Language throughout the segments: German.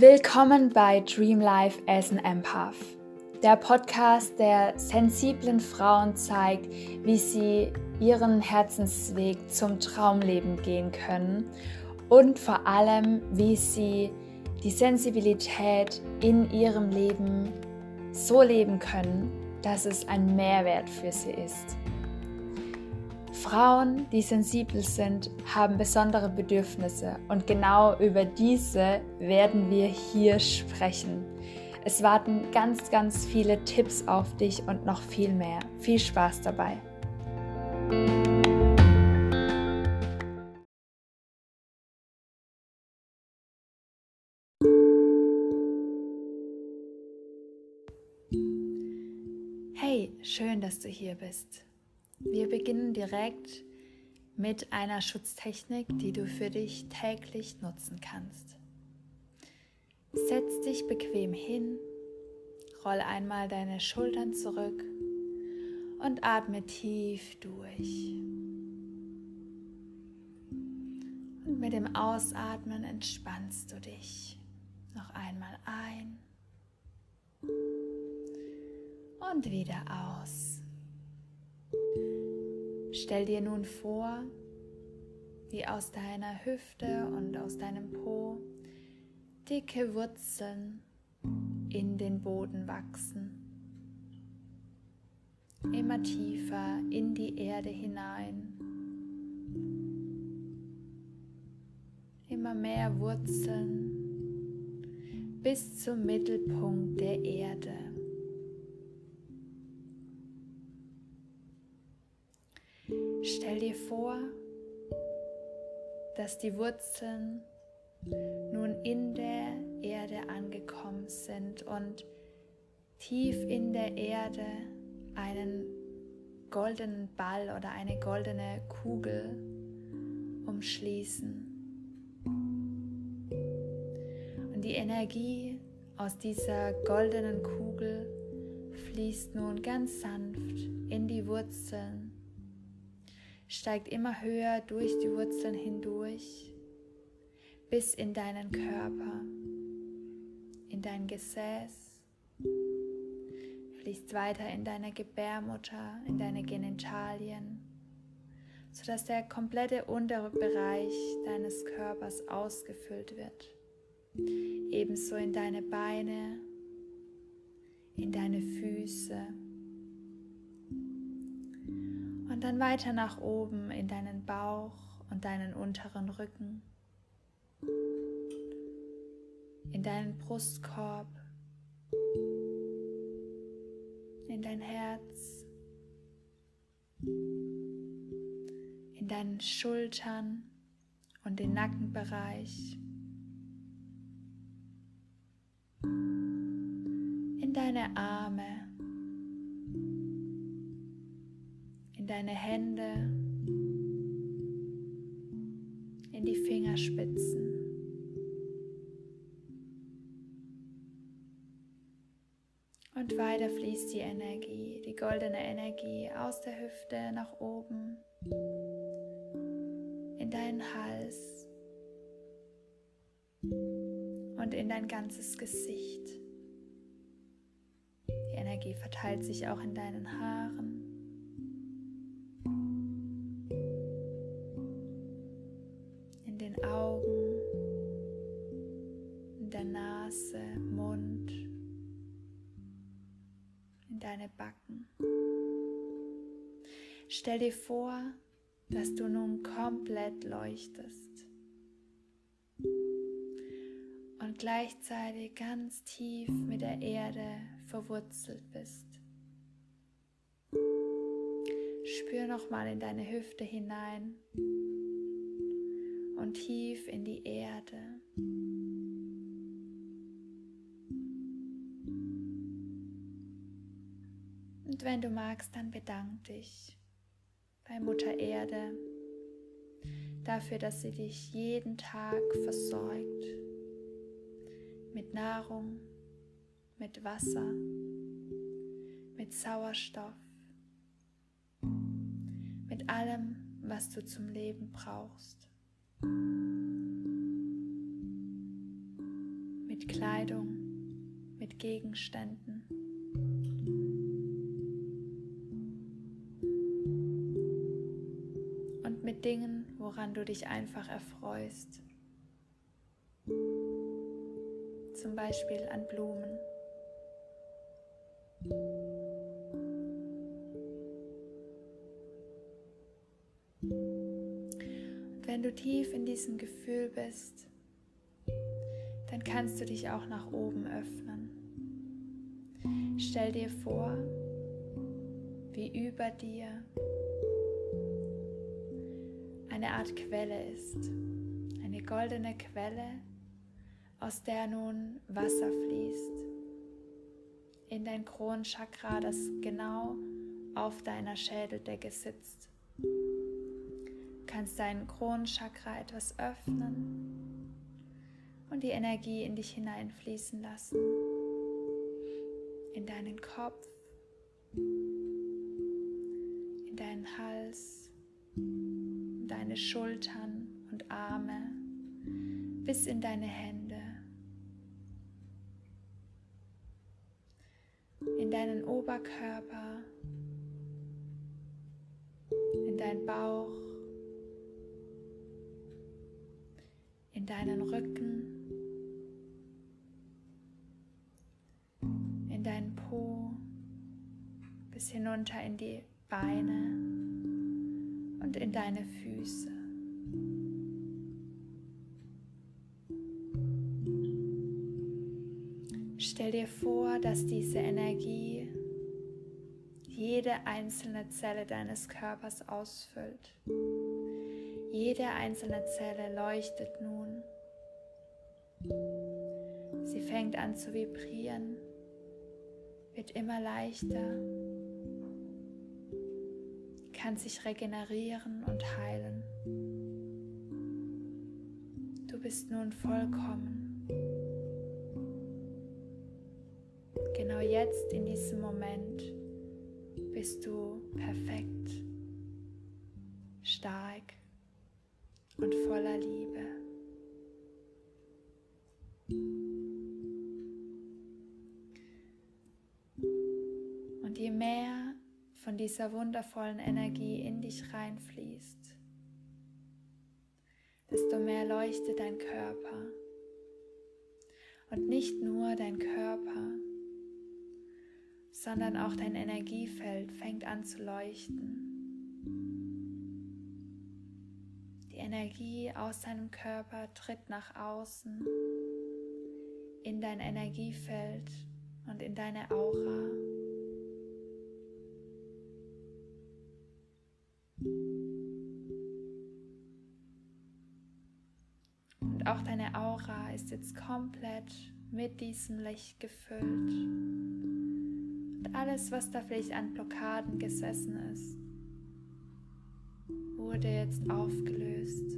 Willkommen bei Dream Life as an Empath, der Podcast, der sensiblen Frauen zeigt, wie sie ihren Herzensweg zum Traumleben gehen können und vor allem, wie sie die Sensibilität in ihrem Leben so leben können, dass es ein Mehrwert für sie ist. Frauen, die sensibel sind, haben besondere Bedürfnisse und genau über diese werden wir hier sprechen. Es warten ganz, ganz viele Tipps auf dich und noch viel mehr. Viel Spaß dabei. Hey, schön, dass du hier bist. Wir beginnen direkt mit einer Schutztechnik, die du für dich täglich nutzen kannst. Setz dich bequem hin, roll einmal deine Schultern zurück und atme tief durch. Und mit dem Ausatmen entspannst du dich. Noch einmal ein und wieder aus. Stell dir nun vor, wie aus deiner Hüfte und aus deinem Po dicke Wurzeln in den Boden wachsen. Immer tiefer in die Erde hinein. Immer mehr Wurzeln bis zum Mittelpunkt der Erde. Stell dir vor, dass die Wurzeln nun in der Erde angekommen sind und tief in der Erde einen goldenen Ball oder eine goldene Kugel umschließen. Und die Energie aus dieser goldenen Kugel fließt nun ganz sanft in die Wurzeln steigt immer höher durch die Wurzeln hindurch bis in deinen Körper, in dein Gesäß, fließt weiter in deine Gebärmutter, in deine Genitalien, sodass der komplette untere Bereich deines Körpers ausgefüllt wird. Ebenso in deine Beine, in deine Füße und dann weiter nach oben in deinen Bauch und deinen unteren Rücken, in deinen Brustkorb, in dein Herz, in deinen Schultern und den Nackenbereich, in deine Arme, deine Hände, in die Fingerspitzen. Und weiter fließt die Energie, die goldene Energie aus der Hüfte nach oben in deinen Hals und in dein ganzes Gesicht. Die Energie verteilt sich auch in deinen Haaren. Deine Backen. Stell dir vor, dass du nun komplett leuchtest und gleichzeitig ganz tief mit der Erde verwurzelt bist. Spür nochmal in deine Hüfte hinein und tief in die Erde. Wenn du magst, dann bedank dich bei Mutter Erde dafür, dass sie dich jeden Tag versorgt mit Nahrung, mit Wasser, mit Sauerstoff, mit allem, was du zum Leben brauchst, mit Kleidung, mit Gegenständen. Woran du dich einfach erfreust. Zum Beispiel an Blumen. Und wenn du tief in diesem Gefühl bist, dann kannst du dich auch nach oben öffnen. Stell dir vor, wie über dir eine Art Quelle ist, eine goldene Quelle, aus der nun Wasser fließt in dein Kronenchakra, das genau auf deiner Schädeldecke sitzt. Du kannst dein Kronenchakra etwas öffnen und die Energie in dich hineinfließen lassen. In deinen Kopf, in deinen Hals, deine Schultern und Arme, bis in deine Hände. in deinen Oberkörper, in deinen Bauch, in deinen Rücken, in deinen Po, bis hinunter in die Beine und in deine Füße. Stell dir vor, dass diese Energie jede einzelne Zelle deines Körpers ausfüllt. Jede einzelne Zelle leuchtet nun. Sie fängt an zu vibrieren, wird immer leichter, kann sich regenerieren und heilen. Du bist nun vollkommen. Genau jetzt in diesem Moment bist du perfekt, stark und voller Liebe. Dieser wundervollen Energie in dich reinfließt, desto mehr leuchtet dein Körper. Und nicht nur dein Körper, sondern auch dein Energiefeld fängt an zu leuchten. Die Energie aus deinem Körper tritt nach außen in dein Energiefeld und in deine Aura. Und auch deine Aura ist jetzt komplett mit diesem Licht gefüllt alles, was da vielleicht an Blockaden gesessen ist, wurde jetzt aufgelöst.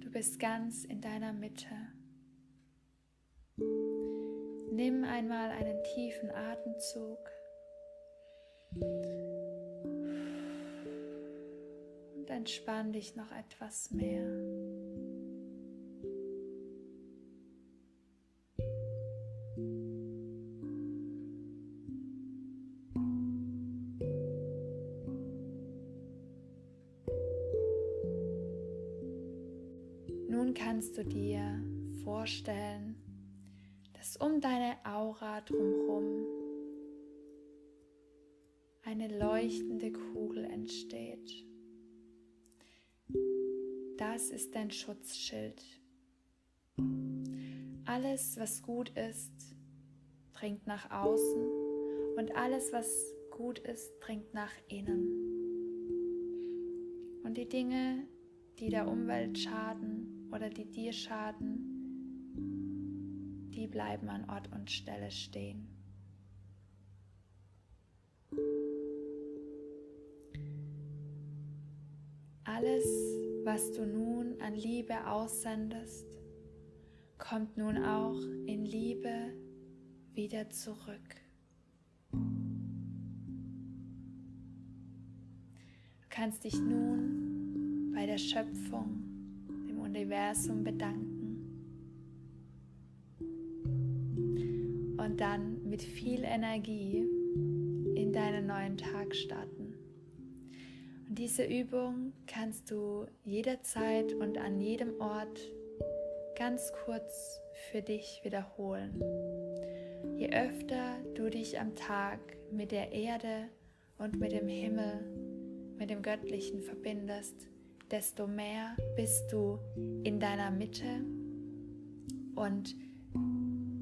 Du bist ganz in deiner Mitte. Nimm einmal einen tiefen Atemzug. Und entspann dich noch etwas mehr. kannst du dir vorstellen, dass um deine Aura drumherum eine leuchtende Kugel entsteht. Das ist dein Schutzschild. Alles, was gut ist, dringt nach außen und alles, was gut ist, dringt nach innen. Und die Dinge, die der Umwelt schaden, oder die dir schaden, die bleiben an Ort und Stelle stehen. Alles, was du nun an Liebe aussendest, kommt nun auch in Liebe wieder zurück. Du kannst dich nun bei der Schöpfung Universum bedanken und dann mit viel Energie in deinen neuen Tag starten. Diese Übung kannst du jederzeit und an jedem Ort ganz kurz für dich wiederholen. Je öfter du dich am Tag mit der Erde und mit dem Himmel, mit dem Göttlichen verbindest, desto mehr bist du in deiner Mitte und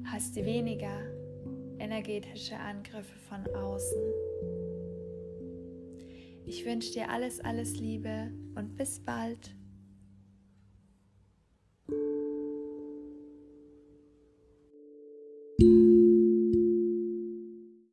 hast weniger energetische Angriffe von außen. Ich wünsche dir alles, alles Liebe und bis bald.